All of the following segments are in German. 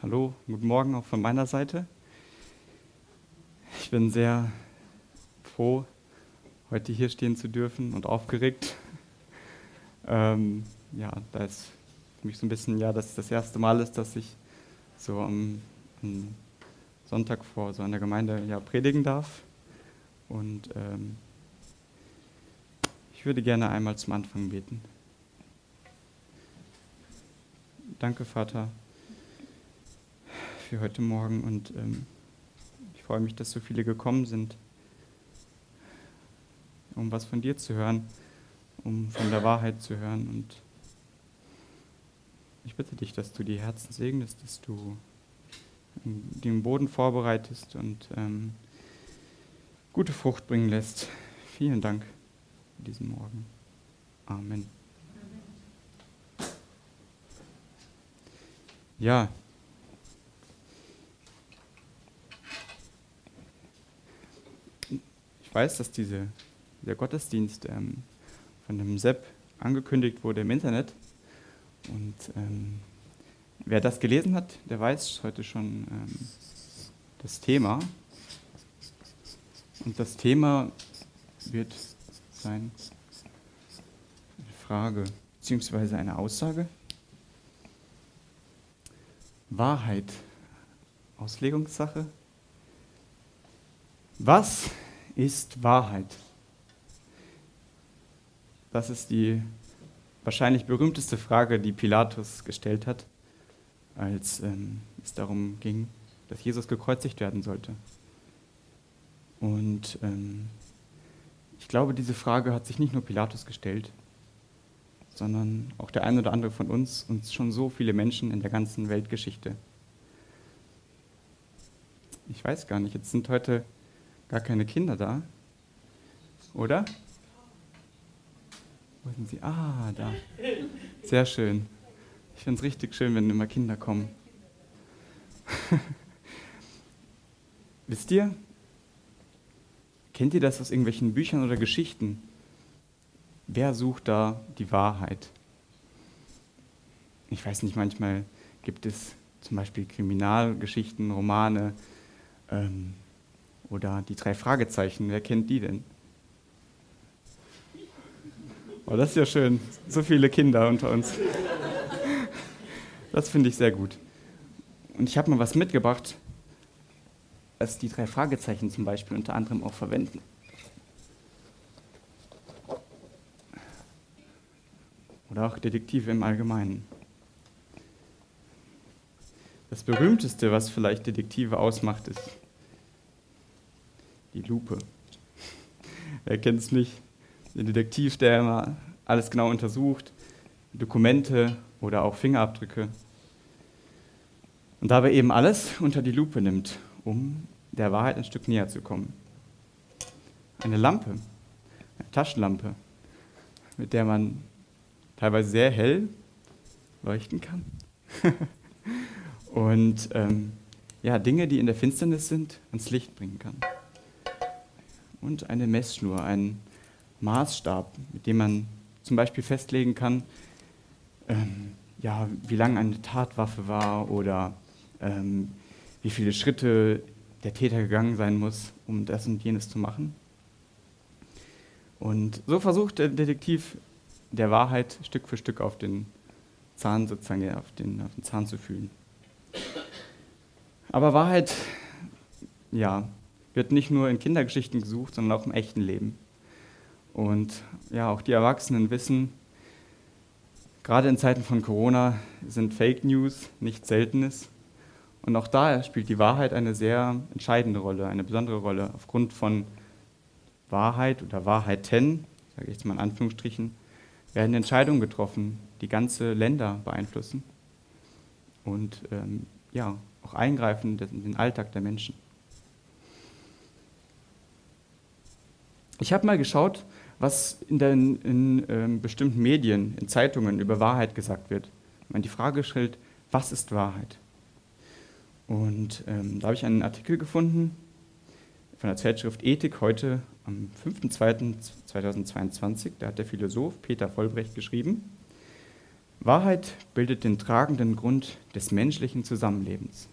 Hallo, guten Morgen auch von meiner Seite. Ich bin sehr froh, heute hier stehen zu dürfen und aufgeregt. Ähm, ja, da ist für mich so ein bisschen, ja, dass das erste Mal ist, dass ich so am, am Sonntag vor so einer Gemeinde ja, predigen darf. Und ähm, ich würde gerne einmal zum Anfang beten. Danke, Vater, für heute Morgen und ähm, ich freue mich, dass so viele gekommen sind, um was von dir zu hören, um von der Wahrheit zu hören und ich bitte dich, dass du die Herzen segnest, dass du den Boden vorbereitest und ähm, gute Frucht bringen lässt. Vielen Dank für diesen Morgen. Amen. Ja. Ich weiß, dass diese, der Gottesdienst ähm, von dem Sepp angekündigt wurde im Internet. Und ähm, wer das gelesen hat, der weiß heute schon ähm, das Thema. Und das Thema wird sein eine Frage bzw. eine Aussage. Wahrheit, Auslegungssache. Was ist Wahrheit? Das ist die wahrscheinlich berühmteste Frage, die Pilatus gestellt hat, als ähm, es darum ging, dass Jesus gekreuzigt werden sollte. Und ähm, ich glaube, diese Frage hat sich nicht nur Pilatus gestellt, sondern auch der eine oder andere von uns und schon so viele Menschen in der ganzen Weltgeschichte. Ich weiß gar nicht, jetzt sind heute gar keine Kinder da, oder? Wo sind sie? Ah, da. Sehr schön. Ich finde es richtig schön, wenn immer Kinder kommen. Wisst ihr, kennt ihr das aus irgendwelchen Büchern oder Geschichten? wer sucht da die Wahrheit? Ich weiß nicht, manchmal gibt es zum Beispiel Kriminalgeschichten, Romane ähm, oder die drei Fragezeichen. Wer kennt die denn? Oh, das ist ja schön. So viele Kinder unter uns. Das finde ich sehr gut. Und ich habe mal was mitgebracht, was die drei Fragezeichen zum Beispiel unter anderem auch verwenden. oder auch Detektive im Allgemeinen. Das berühmteste, was vielleicht Detektive ausmacht, ist die Lupe. Wer kennt es nicht? Der Detektiv, der immer alles genau untersucht, Dokumente oder auch Fingerabdrücke. Und dabei eben alles unter die Lupe nimmt, um der Wahrheit ein Stück näher zu kommen. Eine Lampe, eine Taschenlampe, mit der man teilweise sehr hell leuchten kann. und ähm, ja, Dinge, die in der Finsternis sind, ans Licht bringen kann. Und eine Messschnur, ein Maßstab, mit dem man zum Beispiel festlegen kann, ähm, ja, wie lang eine Tatwaffe war oder ähm, wie viele Schritte der Täter gegangen sein muss, um das und jenes zu machen. Und so versucht der Detektiv der Wahrheit Stück für Stück auf den Zahn sozusagen, auf den, auf den Zahn zu fühlen. Aber Wahrheit, ja, wird nicht nur in Kindergeschichten gesucht, sondern auch im echten Leben. Und ja, auch die Erwachsenen wissen, gerade in Zeiten von Corona sind Fake News nichts Seltenes. Und auch da spielt die Wahrheit eine sehr entscheidende Rolle, eine besondere Rolle. Aufgrund von Wahrheit oder Wahrheiten, sage ich jetzt mal in Anführungsstrichen, werden Entscheidungen getroffen, die ganze Länder beeinflussen und ähm, ja, auch eingreifen in den Alltag der Menschen. Ich habe mal geschaut, was in, den, in ähm, bestimmten Medien, in Zeitungen über Wahrheit gesagt wird. Man die Frage stellt, was ist Wahrheit? Und ähm, da habe ich einen Artikel gefunden von der Zeitschrift Ethik heute am 5.2.2022, da hat der Philosoph Peter Vollbrecht geschrieben, Wahrheit bildet den tragenden Grund des menschlichen Zusammenlebens.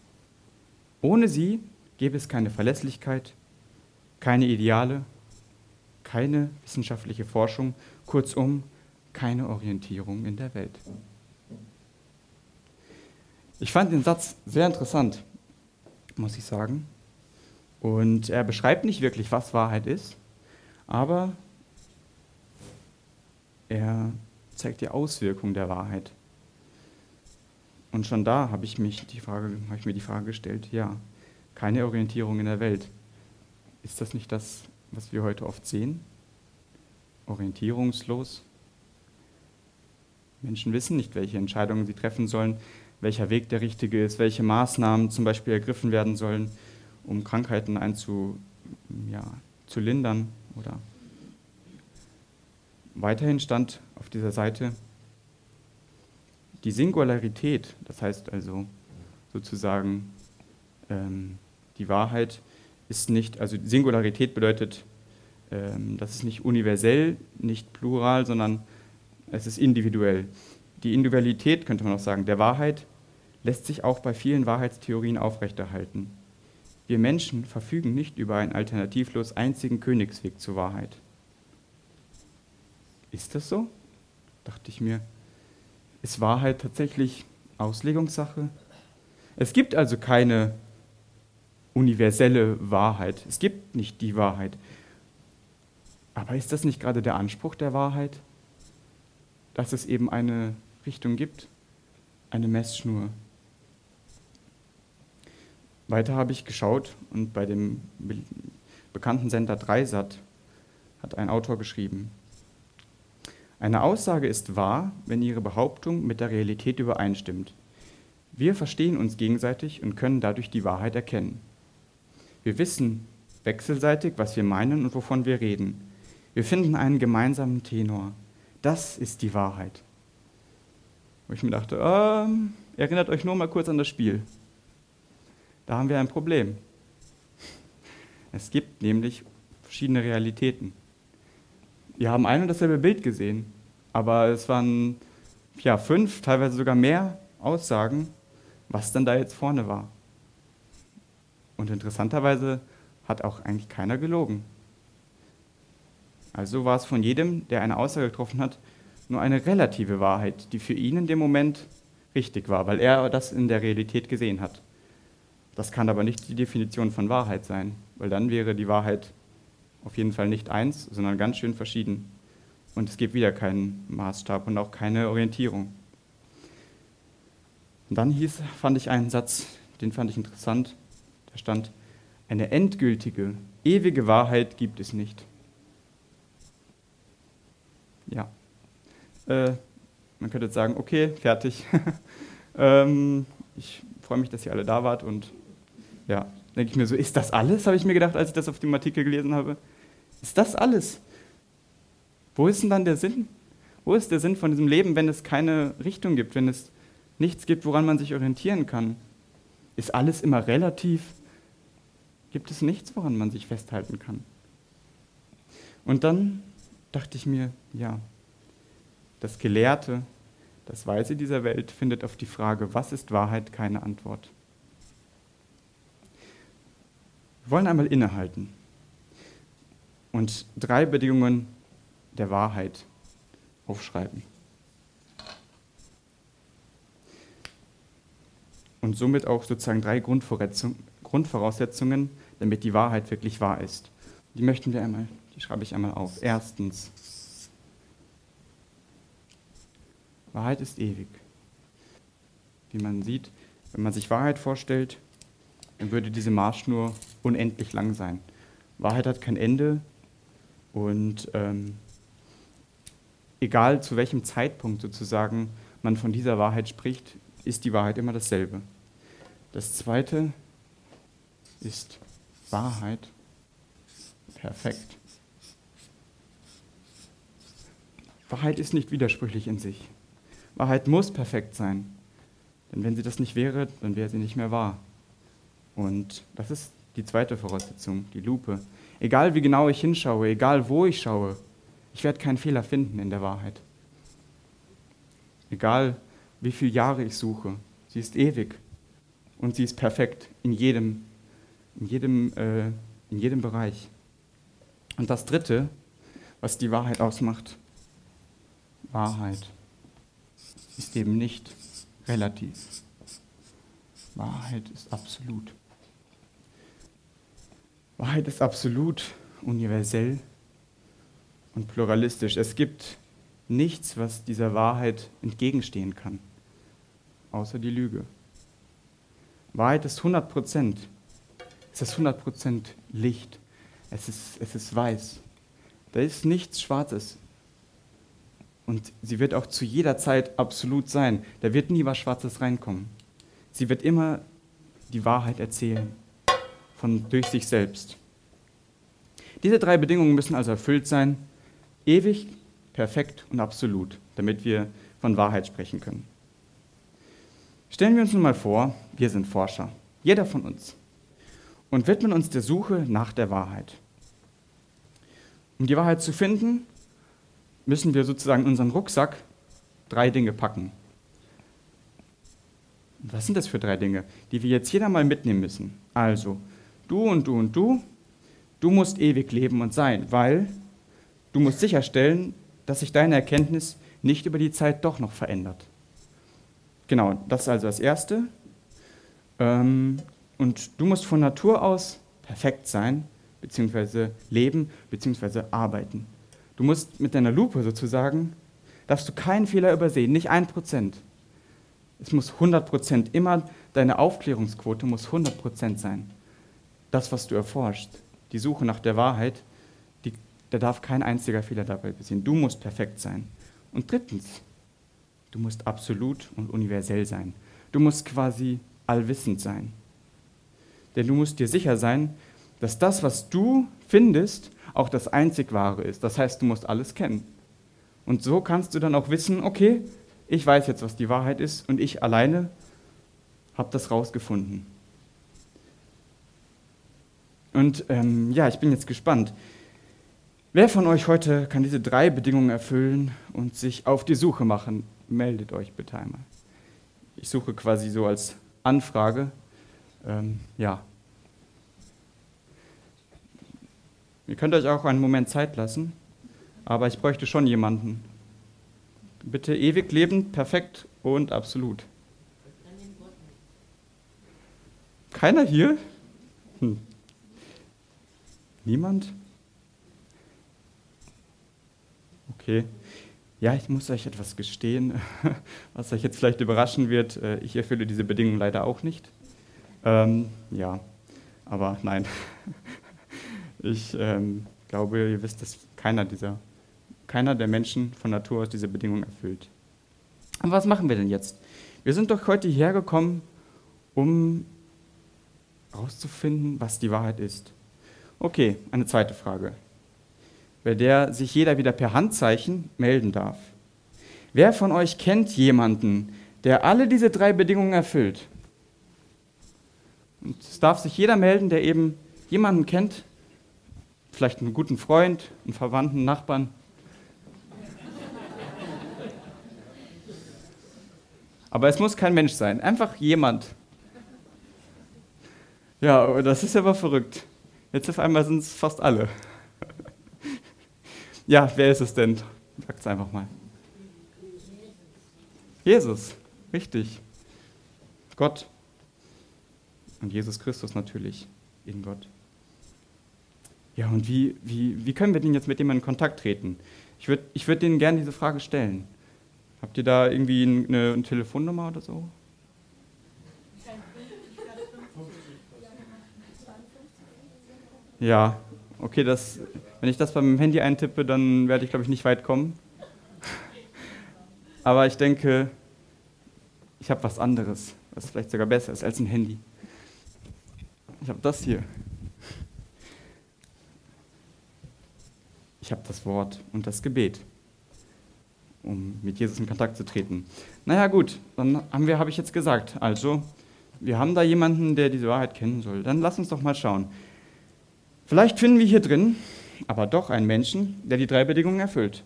Ohne sie gäbe es keine Verlässlichkeit, keine Ideale, keine wissenschaftliche Forschung, kurzum keine Orientierung in der Welt. Ich fand den Satz sehr interessant, muss ich sagen. Und er beschreibt nicht wirklich, was Wahrheit ist, aber er zeigt die Auswirkung der Wahrheit. Und schon da habe ich, mich die Frage, habe ich mir die Frage gestellt, ja, keine Orientierung in der Welt. Ist das nicht das, was wir heute oft sehen? Orientierungslos? Menschen wissen nicht, welche Entscheidungen sie treffen sollen, welcher Weg der richtige ist, welche Maßnahmen zum Beispiel ergriffen werden sollen, um Krankheiten einzu, ja, zu lindern. Oder weiterhin stand auf dieser Seite die Singularität, das heißt also sozusagen ähm, die Wahrheit ist nicht, also Singularität bedeutet, ähm, das ist nicht universell, nicht plural, sondern es ist individuell. Die Individualität, könnte man auch sagen, der Wahrheit lässt sich auch bei vielen Wahrheitstheorien aufrechterhalten. Wir Menschen verfügen nicht über einen alternativlos einzigen Königsweg zur Wahrheit. Ist das so? Dachte ich mir. Ist Wahrheit tatsächlich Auslegungssache? Es gibt also keine universelle Wahrheit. Es gibt nicht die Wahrheit. Aber ist das nicht gerade der Anspruch der Wahrheit? Dass es eben eine Richtung gibt, eine Messschnur. Weiter habe ich geschaut und bei dem bekannten Sender Dreisat hat ein Autor geschrieben, eine Aussage ist wahr, wenn ihre Behauptung mit der Realität übereinstimmt. Wir verstehen uns gegenseitig und können dadurch die Wahrheit erkennen. Wir wissen wechselseitig, was wir meinen und wovon wir reden. Wir finden einen gemeinsamen Tenor. Das ist die Wahrheit. Wo ich mir dachte, ähm, erinnert euch nur mal kurz an das Spiel. Da haben wir ein Problem. Es gibt nämlich verschiedene Realitäten. Wir haben ein und dasselbe Bild gesehen, aber es waren ja, fünf, teilweise sogar mehr Aussagen, was denn da jetzt vorne war. Und interessanterweise hat auch eigentlich keiner gelogen. Also war es von jedem, der eine Aussage getroffen hat, nur eine relative Wahrheit, die für ihn in dem Moment richtig war, weil er das in der Realität gesehen hat. Das kann aber nicht die Definition von Wahrheit sein, weil dann wäre die Wahrheit auf jeden Fall nicht eins, sondern ganz schön verschieden. Und es gibt wieder keinen Maßstab und auch keine Orientierung. Und dann hieß, fand ich einen Satz, den fand ich interessant. Da stand, eine endgültige, ewige Wahrheit gibt es nicht. Ja. Äh, man könnte jetzt sagen, okay, fertig. ähm, ich freue mich, dass ihr alle da wart und ja, denke ich mir so, ist das alles, habe ich mir gedacht, als ich das auf dem Artikel gelesen habe. Ist das alles? Wo ist denn dann der Sinn? Wo ist der Sinn von diesem Leben, wenn es keine Richtung gibt, wenn es nichts gibt, woran man sich orientieren kann? Ist alles immer relativ? Gibt es nichts, woran man sich festhalten kann? Und dann dachte ich mir, ja, das Gelehrte, das Weise dieser Welt findet auf die Frage, was ist Wahrheit, keine Antwort. Wir wollen einmal innehalten und drei Bedingungen der Wahrheit aufschreiben. Und somit auch sozusagen drei Grundvoraussetzungen, damit die Wahrheit wirklich wahr ist. Die möchten wir einmal, die schreibe ich einmal auf. Erstens, Wahrheit ist ewig. Wie man sieht, wenn man sich Wahrheit vorstellt, dann würde diese Marschschnur unendlich lang sein. Wahrheit hat kein Ende und ähm, egal zu welchem Zeitpunkt sozusagen man von dieser Wahrheit spricht, ist die Wahrheit immer dasselbe. Das zweite ist Wahrheit. Perfekt. Wahrheit ist nicht widersprüchlich in sich. Wahrheit muss perfekt sein. Denn wenn sie das nicht wäre, dann wäre sie nicht mehr wahr. Und das ist die zweite Voraussetzung, die Lupe. Egal wie genau ich hinschaue, egal wo ich schaue, ich werde keinen Fehler finden in der Wahrheit. Egal wie viele Jahre ich suche. Sie ist ewig und sie ist perfekt in jedem, in jedem, äh, in jedem Bereich. Und das Dritte, was die Wahrheit ausmacht, Wahrheit ist eben nicht relativ. Wahrheit ist absolut. Wahrheit ist absolut, universell und pluralistisch. Es gibt nichts, was dieser Wahrheit entgegenstehen kann, außer die Lüge. Wahrheit ist 100 Prozent. Es ist 100 Prozent Licht. Es ist, es ist weiß. Da ist nichts Schwarzes. Und sie wird auch zu jeder Zeit absolut sein. Da wird nie was Schwarzes reinkommen. Sie wird immer die Wahrheit erzählen, von, durch sich selbst. Diese drei Bedingungen müssen also erfüllt sein, ewig, perfekt und absolut, damit wir von Wahrheit sprechen können. Stellen wir uns nun mal vor, wir sind Forscher, jeder von uns, und widmen uns der Suche nach der Wahrheit. Um die Wahrheit zu finden, müssen wir sozusagen in unseren Rucksack drei Dinge packen. Was sind das für drei Dinge, die wir jetzt jeder mal mitnehmen müssen? Also, du und du und du, du musst ewig leben und sein, weil du musst sicherstellen, dass sich deine Erkenntnis nicht über die Zeit doch noch verändert. Genau, das ist also das Erste. Ähm, und du musst von Natur aus perfekt sein, beziehungsweise leben, beziehungsweise arbeiten. Du musst mit deiner Lupe sozusagen, darfst du keinen Fehler übersehen, nicht ein Prozent. Es muss 100 Prozent, immer deine Aufklärungsquote muss 100 Prozent sein. Das, was du erforscht, die Suche nach der Wahrheit, die, da darf kein einziger Fehler dabei passieren. Du musst perfekt sein. Und drittens, du musst absolut und universell sein. Du musst quasi allwissend sein. Denn du musst dir sicher sein, dass das, was du findest, auch das einzig wahre ist. Das heißt, du musst alles kennen. Und so kannst du dann auch wissen, okay, ich weiß jetzt, was die Wahrheit ist und ich alleine habe das rausgefunden. Und ähm, ja, ich bin jetzt gespannt. Wer von euch heute kann diese drei Bedingungen erfüllen und sich auf die Suche machen? Meldet euch bitte einmal. Ich suche quasi so als Anfrage. Ähm, ja. Ihr könnt euch auch einen Moment Zeit lassen, aber ich bräuchte schon jemanden. Bitte ewig lebend, perfekt und absolut. Keiner hier? Hm. Niemand? Okay. Ja, ich muss euch etwas gestehen, was euch jetzt vielleicht überraschen wird. Äh, ich erfülle diese Bedingungen leider auch nicht. Ähm, ja, aber nein. Ich ähm, glaube, ihr wisst, dass keiner dieser keiner der Menschen von Natur aus diese Bedingungen erfüllt. Aber was machen wir denn jetzt? Wir sind doch heute hierher gekommen, um herauszufinden, was die Wahrheit ist. Okay, eine zweite Frage, bei der sich jeder wieder per Handzeichen melden darf. Wer von euch kennt jemanden, der alle diese drei Bedingungen erfüllt? Und es darf sich jeder melden, der eben jemanden kennt, vielleicht einen guten Freund, einen Verwandten, einen Nachbarn, Aber es muss kein Mensch sein, einfach jemand. Ja, das ist aber verrückt. Jetzt auf einmal sind es fast alle. Ja, wer ist es denn? Sagt es einfach mal. Jesus, richtig. Gott. Und Jesus Christus natürlich in Gott. Ja, und wie, wie, wie können wir denn jetzt mit dem in Kontakt treten? Ich würde ich würd denen gerne diese Frage stellen. Habt ihr da irgendwie eine, eine Telefonnummer oder so? Ja, okay, das, wenn ich das beim Handy eintippe, dann werde ich, glaube ich, nicht weit kommen. Aber ich denke, ich habe was anderes, was vielleicht sogar besser ist als ein Handy. Ich habe das hier. Ich habe das Wort und das Gebet um mit Jesus in Kontakt zu treten. Naja gut, dann haben wir, habe ich jetzt gesagt, also wir haben da jemanden, der diese Wahrheit kennen soll. Dann lass uns doch mal schauen. Vielleicht finden wir hier drin aber doch einen Menschen, der die drei Bedingungen erfüllt.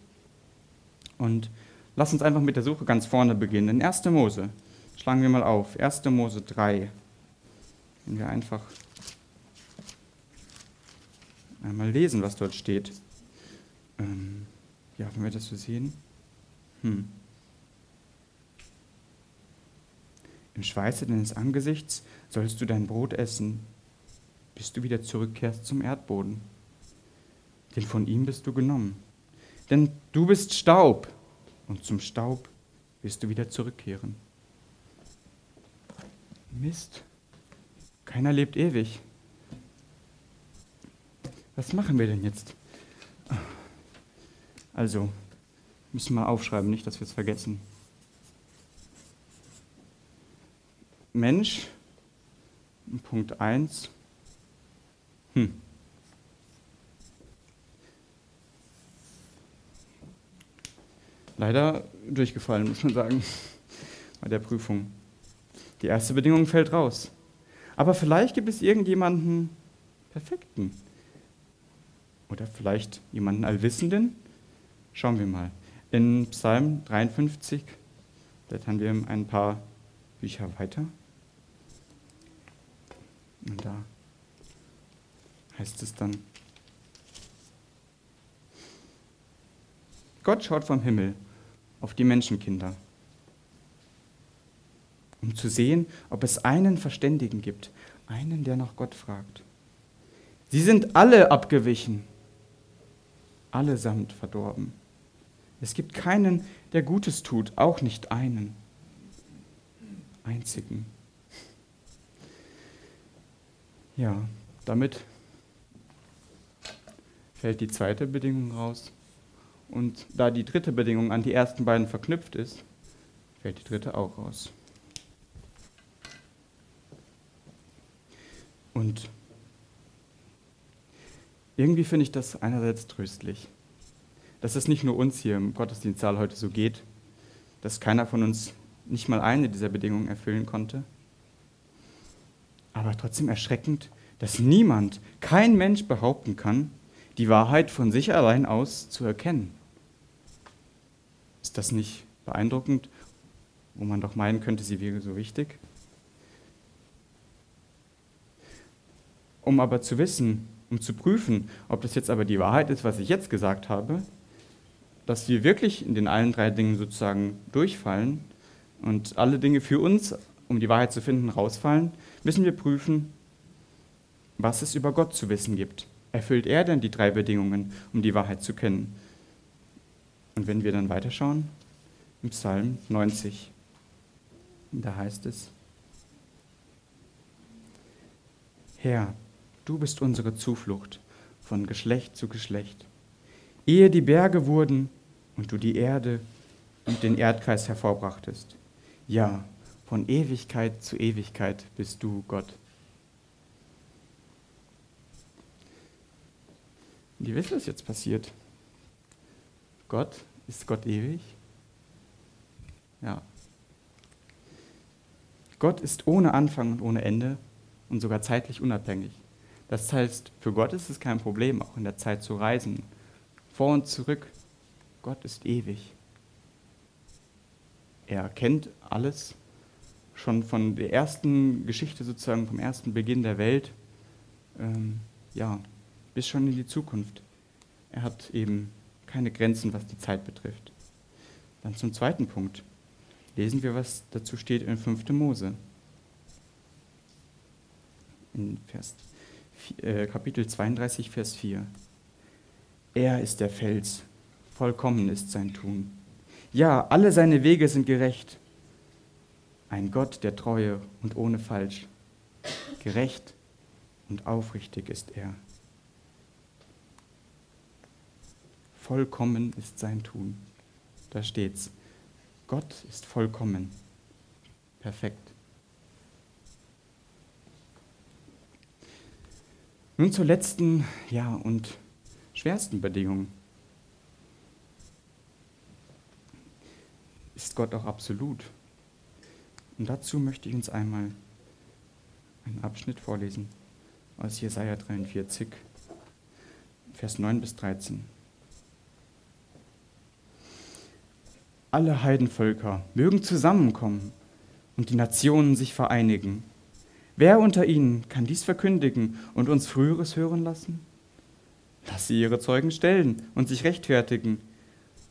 Und lass uns einfach mit der Suche ganz vorne beginnen. In 1. Mose. Schlagen wir mal auf. 1. Mose 3. Wenn wir einfach einmal lesen, was dort steht. Ähm, ja, wenn wir das so sehen. Hm. Im Schweiße deines Angesichts sollst du dein Brot essen, bis du wieder zurückkehrst zum Erdboden. Denn von ihm bist du genommen. Denn du bist Staub und zum Staub wirst du wieder zurückkehren. Mist. Keiner lebt ewig. Was machen wir denn jetzt? Also, müssen wir aufschreiben, nicht, dass wir es vergessen. Mensch, Punkt 1. Hm. Leider durchgefallen, muss man sagen, bei der Prüfung. Die erste Bedingung fällt raus. Aber vielleicht gibt es irgendjemanden Perfekten. Oder vielleicht jemanden Allwissenden. Schauen wir mal. In Psalm 53 blättern wir ein paar Bücher weiter. Und da heißt es dann, Gott schaut vom Himmel auf die Menschenkinder, um zu sehen, ob es einen Verständigen gibt, einen, der nach Gott fragt. Sie sind alle abgewichen, allesamt verdorben. Es gibt keinen, der Gutes tut, auch nicht einen einzigen. Ja, damit fällt die zweite Bedingung raus. Und da die dritte Bedingung an die ersten beiden verknüpft ist, fällt die dritte auch raus. Und irgendwie finde ich das einerseits tröstlich, dass es nicht nur uns hier im Gottesdienstsaal heute so geht, dass keiner von uns nicht mal eine dieser Bedingungen erfüllen konnte. Aber trotzdem erschreckend, dass niemand, kein Mensch behaupten kann, die Wahrheit von sich allein aus zu erkennen. Ist das nicht beeindruckend, wo man doch meinen könnte, sie wäre so wichtig? Um aber zu wissen, um zu prüfen, ob das jetzt aber die Wahrheit ist, was ich jetzt gesagt habe, dass wir wirklich in den allen drei Dingen sozusagen durchfallen und alle Dinge für uns, um die Wahrheit zu finden, rausfallen, müssen wir prüfen, was es über Gott zu wissen gibt. Erfüllt er denn die drei Bedingungen, um die Wahrheit zu kennen? Und wenn wir dann weiterschauen, im Psalm 90, da heißt es, Herr, du bist unsere Zuflucht von Geschlecht zu Geschlecht. Ehe die Berge wurden und du die Erde und den Erdkreis hervorbrachtest. Ja, von Ewigkeit zu Ewigkeit bist du Gott. Wie ist das jetzt passiert? Gott ist Gott ewig? Ja. Gott ist ohne Anfang und ohne Ende und sogar zeitlich unabhängig. Das heißt, für Gott ist es kein Problem, auch in der Zeit zu reisen. Vor und zurück. Gott ist ewig. Er kennt alles, schon von der ersten Geschichte sozusagen, vom ersten Beginn der Welt, ähm, ja, bis schon in die Zukunft. Er hat eben keine Grenzen, was die Zeit betrifft. Dann zum zweiten Punkt. Lesen wir, was dazu steht in 5. Mose. In Vers, äh, Kapitel 32, Vers 4. Er ist der Fels, vollkommen ist sein Tun. Ja, alle seine Wege sind gerecht. Ein Gott der Treue und ohne Falsch. Gerecht und aufrichtig ist er. vollkommen ist sein Tun. Da steht's. Gott ist vollkommen. Perfekt. Nun zur letzten, ja, und schwersten Bedingung. Ist Gott auch absolut? Und dazu möchte ich uns einmal einen Abschnitt vorlesen aus Jesaja 43, Vers 9 bis 13. alle Heidenvölker mögen zusammenkommen und die Nationen sich vereinigen. Wer unter ihnen kann dies verkündigen und uns Früheres hören lassen? Lass sie ihre Zeugen stellen und sich rechtfertigen.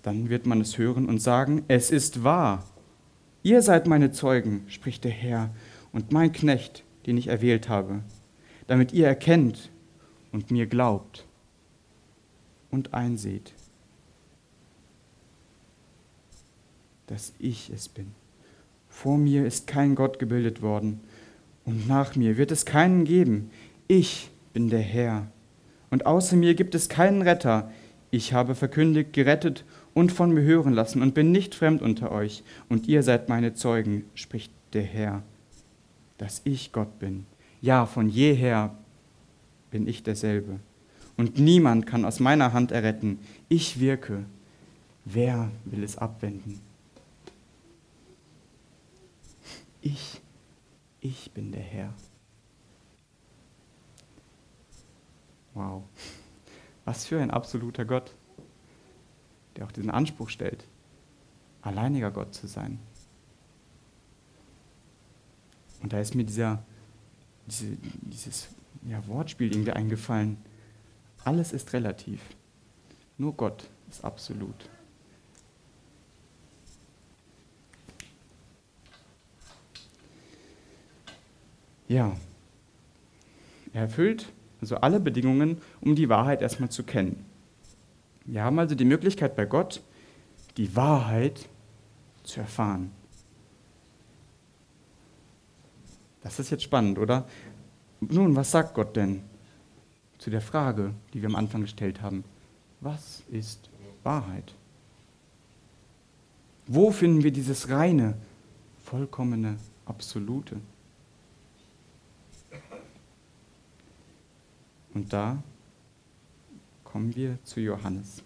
Dann wird man es hören und sagen, es ist wahr. Ihr seid meine Zeugen, spricht der Herr, und mein Knecht, den ich erwählt habe, damit ihr erkennt und mir glaubt und einseht, dass ich es bin. Vor mir ist kein Gott gebildet worden, und nach mir wird es keinen geben. Ich bin der Herr, und außer mir gibt es keinen Retter. Ich habe verkündigt, gerettet und von mir hören lassen und bin nicht fremd unter euch, und ihr seid meine Zeugen, spricht der Herr, dass ich Gott bin. Ja, von jeher bin ich derselbe. Und niemand kann aus meiner Hand erretten. Ich wirke. Wer will es abwenden? Ich, ich bin der Herr. Wow, was für ein absoluter Gott, der auch diesen Anspruch stellt, alleiniger Gott zu sein. Und da ist mir dieser, diese, dieses ja, Wortspiel irgendwie eingefallen. Alles ist relativ. Nur Gott ist absolut. Ja, er erfüllt also alle Bedingungen, um die Wahrheit erstmal zu kennen. Wir haben also die Möglichkeit bei Gott, die Wahrheit zu erfahren. Das ist jetzt spannend, oder? Nun, was sagt Gott denn zu der Frage, die wir am Anfang gestellt haben? Was ist Wahrheit? Wo finden wir dieses reine, vollkommene, absolute? Und da kommen wir zu Johannes.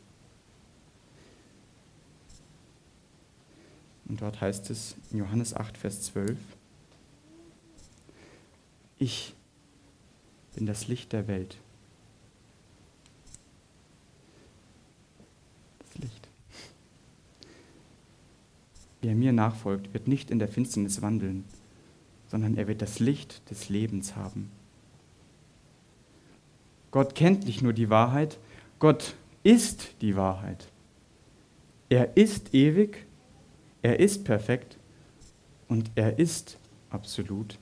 Und dort heißt es in Johannes 8, Vers 12, ich bin das Licht der Welt. Das Licht. Wer mir nachfolgt, wird nicht in der Finsternis wandeln, sondern er wird das Licht des Lebens haben. Gott kennt nicht nur die Wahrheit, Gott ist die Wahrheit. Er ist ewig, er ist perfekt und er ist absolut.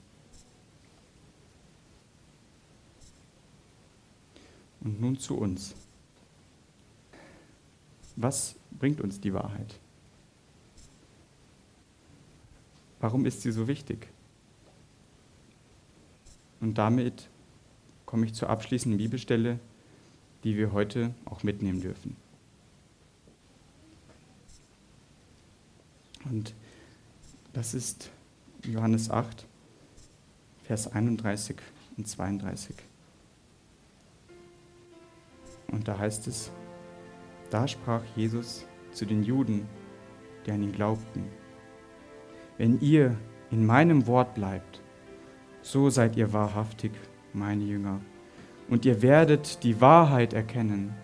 Und nun zu uns. Was bringt uns die Wahrheit? Warum ist sie so wichtig? Und damit komme ich zur abschließenden Bibelstelle, die wir heute auch mitnehmen dürfen. Und das ist Johannes 8, Vers 31 und 32. Und da heißt es, da sprach Jesus zu den Juden, die an ihn glaubten, wenn ihr in meinem Wort bleibt, so seid ihr wahrhaftig meine Jünger, und ihr werdet die Wahrheit erkennen,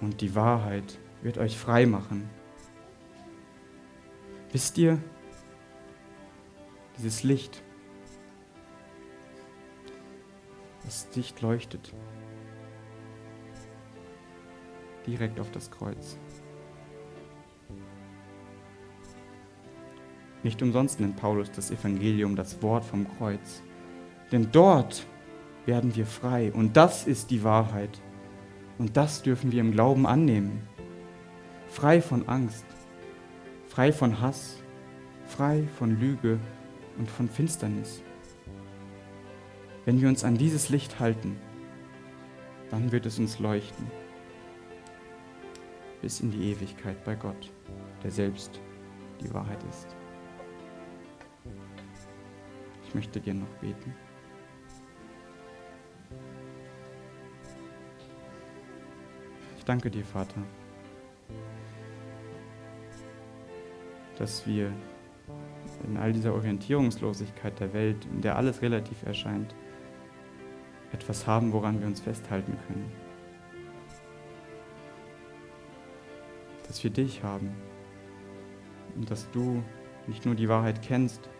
und die Wahrheit wird euch frei machen. Wisst ihr, dieses Licht, das dicht leuchtet, direkt auf das Kreuz. Nicht umsonst nennt Paulus das Evangelium das Wort vom Kreuz. Denn dort werden wir frei. Und das ist die Wahrheit. Und das dürfen wir im Glauben annehmen. Frei von Angst, frei von Hass, frei von Lüge und von Finsternis. Wenn wir uns an dieses Licht halten, dann wird es uns leuchten bis in die Ewigkeit bei Gott, der selbst die Wahrheit ist. Ich möchte gerne noch beten. Ich danke dir, Vater, dass wir in all dieser Orientierungslosigkeit der Welt, in der alles relativ erscheint, etwas haben, woran wir uns festhalten können. Dass wir dich haben, und dass du nicht nur die Wahrheit kennst,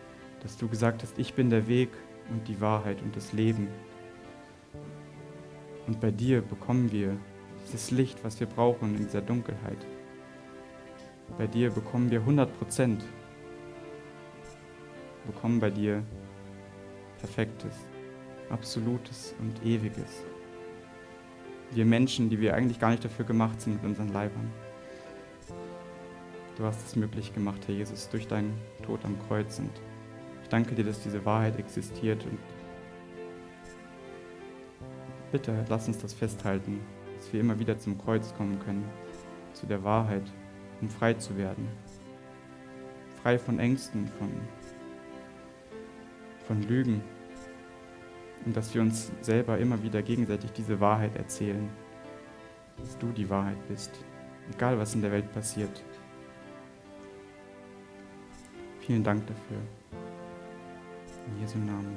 dass du gesagt hast, ich bin der Weg und die Wahrheit und das Leben. Und bei dir bekommen wir dieses Licht, was wir brauchen in dieser Dunkelheit. Bei dir bekommen wir 100 Prozent. Bekommen bei dir Perfektes, Absolutes und Ewiges. Wir Menschen, die wir eigentlich gar nicht dafür gemacht sind mit unseren Leibern. Du hast es möglich gemacht, Herr Jesus, durch deinen Tod am Kreuz. Und ich danke dir, dass diese Wahrheit existiert. Und bitte lass uns das festhalten, dass wir immer wieder zum Kreuz kommen können, zu der Wahrheit, um frei zu werden. Frei von Ängsten, von, von Lügen. Und dass wir uns selber immer wieder gegenseitig diese Wahrheit erzählen, dass du die Wahrheit bist, egal was in der Welt passiert. Vielen Dank dafür. In Jesu Namen.